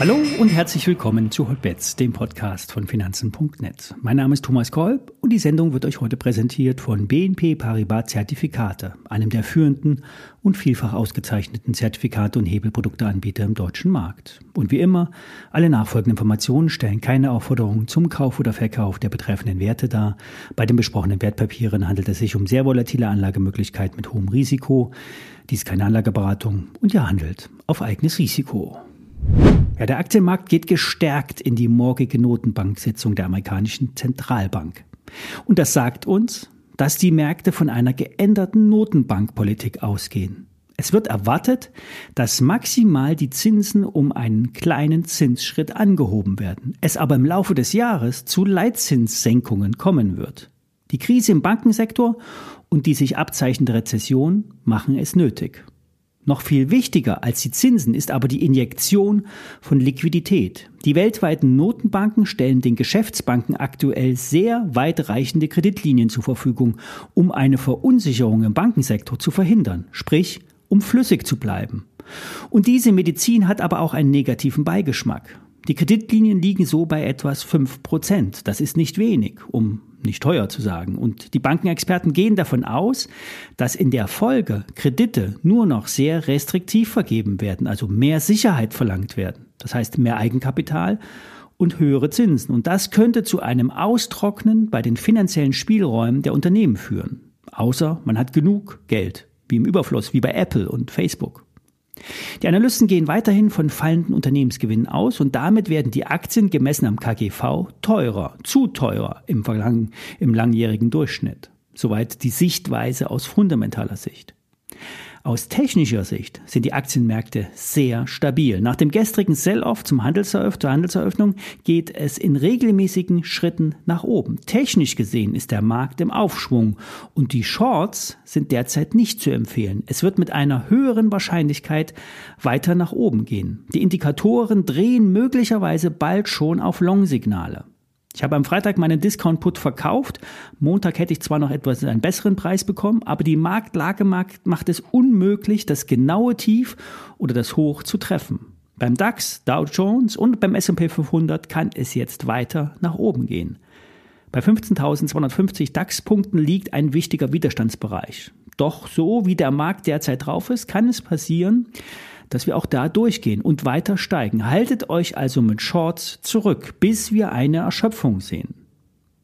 Hallo und herzlich willkommen zu Hotbets, dem Podcast von Finanzen.net. Mein Name ist Thomas Kolb und die Sendung wird euch heute präsentiert von BNP Paribas Zertifikate, einem der führenden und vielfach ausgezeichneten Zertifikate und Hebelprodukteanbieter im deutschen Markt. Und wie immer, alle nachfolgenden Informationen stellen keine Aufforderung zum Kauf oder Verkauf der betreffenden Werte dar. Bei den besprochenen Wertpapieren handelt es sich um sehr volatile Anlagemöglichkeiten mit hohem Risiko. Dies ist keine Anlageberatung und ihr handelt auf eigenes Risiko. Ja, der Aktienmarkt geht gestärkt in die morgige Notenbanksitzung der amerikanischen Zentralbank. Und das sagt uns, dass die Märkte von einer geänderten Notenbankpolitik ausgehen. Es wird erwartet, dass maximal die Zinsen um einen kleinen Zinsschritt angehoben werden, es aber im Laufe des Jahres zu Leitzinssenkungen kommen wird. Die Krise im Bankensektor und die sich abzeichnende Rezession machen es nötig. Noch viel wichtiger als die Zinsen ist aber die Injektion von Liquidität. Die weltweiten Notenbanken stellen den Geschäftsbanken aktuell sehr weitreichende Kreditlinien zur Verfügung, um eine Verunsicherung im Bankensektor zu verhindern, sprich um flüssig zu bleiben. Und diese Medizin hat aber auch einen negativen Beigeschmack. Die Kreditlinien liegen so bei etwas fünf Prozent. Das ist nicht wenig, um nicht teuer zu sagen. Und die Bankenexperten gehen davon aus, dass in der Folge Kredite nur noch sehr restriktiv vergeben werden, also mehr Sicherheit verlangt werden. Das heißt mehr Eigenkapital und höhere Zinsen. Und das könnte zu einem Austrocknen bei den finanziellen Spielräumen der Unternehmen führen. Außer man hat genug Geld, wie im Überfluss, wie bei Apple und Facebook. Die Analysten gehen weiterhin von fallenden Unternehmensgewinnen aus und damit werden die Aktien gemessen am KGV teurer, zu teurer im, Verlang, im langjährigen Durchschnitt. Soweit die Sichtweise aus fundamentaler Sicht. Aus technischer Sicht sind die Aktienmärkte sehr stabil. Nach dem gestrigen Sell-off zum Handelseröff zur Handelseröffnung geht es in regelmäßigen Schritten nach oben. Technisch gesehen ist der Markt im Aufschwung und die Shorts sind derzeit nicht zu empfehlen. Es wird mit einer höheren Wahrscheinlichkeit weiter nach oben gehen. Die Indikatoren drehen möglicherweise bald schon auf Long-Signale. Ich habe am Freitag meinen Discount-Put verkauft. Montag hätte ich zwar noch etwas einen besseren Preis bekommen, aber die Marktlage macht es unmöglich, das genaue Tief oder das Hoch zu treffen. Beim DAX, Dow Jones und beim S&P 500 kann es jetzt weiter nach oben gehen. Bei 15.250 DAX-Punkten liegt ein wichtiger Widerstandsbereich. Doch so wie der Markt derzeit drauf ist, kann es passieren, dass wir auch da durchgehen und weiter steigen. Haltet euch also mit Shorts zurück, bis wir eine Erschöpfung sehen.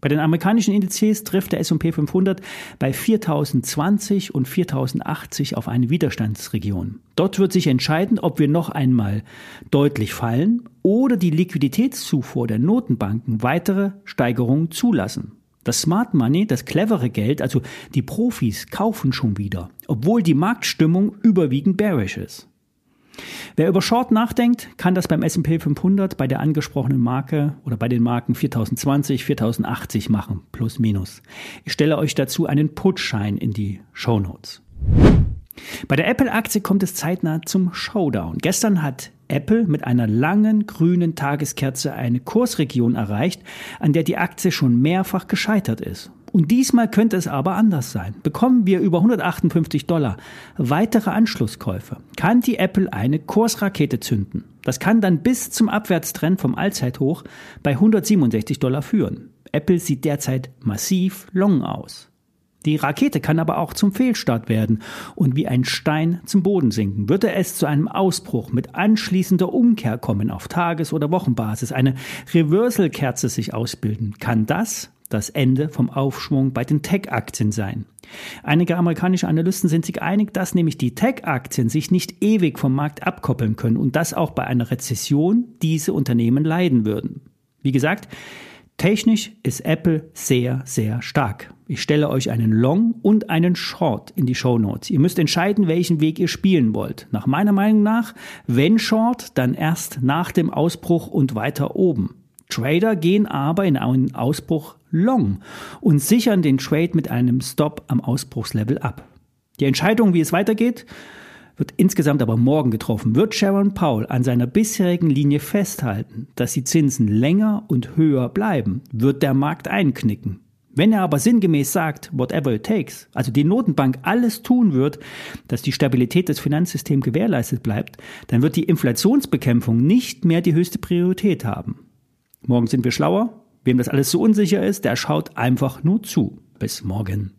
Bei den amerikanischen Indizes trifft der S&P 500 bei 4020 und 4080 auf eine Widerstandsregion. Dort wird sich entscheiden, ob wir noch einmal deutlich fallen oder die Liquiditätszufuhr der Notenbanken weitere Steigerungen zulassen. Das Smart Money, das clevere Geld, also die Profis kaufen schon wieder, obwohl die Marktstimmung überwiegend bearish ist. Wer über Short nachdenkt, kann das beim S&P 500 bei der angesprochenen Marke oder bei den Marken 4020, 4080 machen, plus minus. Ich stelle euch dazu einen Putschein in die Show Notes. Bei der Apple-Aktie kommt es zeitnah zum Showdown. Gestern hat Apple mit einer langen grünen Tageskerze eine Kursregion erreicht, an der die Aktie schon mehrfach gescheitert ist. Und diesmal könnte es aber anders sein. Bekommen wir über 158 Dollar weitere Anschlusskäufe, kann die Apple eine Kursrakete zünden. Das kann dann bis zum Abwärtstrend vom Allzeithoch bei 167 Dollar führen. Apple sieht derzeit massiv long aus. Die Rakete kann aber auch zum Fehlstart werden und wie ein Stein zum Boden sinken. Würde es zu einem Ausbruch mit anschließender Umkehr kommen auf Tages- oder Wochenbasis, eine Reversal-Kerze sich ausbilden, kann das das Ende vom Aufschwung bei den Tech-Aktien sein. Einige amerikanische Analysten sind sich einig, dass nämlich die Tech-Aktien sich nicht ewig vom Markt abkoppeln können und dass auch bei einer Rezession diese Unternehmen leiden würden. Wie gesagt, technisch ist Apple sehr, sehr stark. Ich stelle euch einen Long und einen Short in die Show Notes. Ihr müsst entscheiden, welchen Weg ihr spielen wollt. Nach meiner Meinung nach, wenn Short, dann erst nach dem Ausbruch und weiter oben. Trader gehen aber in einen Ausbruch long und sichern den Trade mit einem Stop am Ausbruchslevel ab. Die Entscheidung, wie es weitergeht, wird insgesamt aber morgen getroffen. Wird Sharon Powell an seiner bisherigen Linie festhalten, dass die Zinsen länger und höher bleiben, wird der Markt einknicken. Wenn er aber sinngemäß sagt, whatever it takes, also die Notenbank alles tun wird, dass die Stabilität des Finanzsystems gewährleistet bleibt, dann wird die Inflationsbekämpfung nicht mehr die höchste Priorität haben. Morgen sind wir schlauer. Wem das alles so unsicher ist, der schaut einfach nur zu. Bis morgen.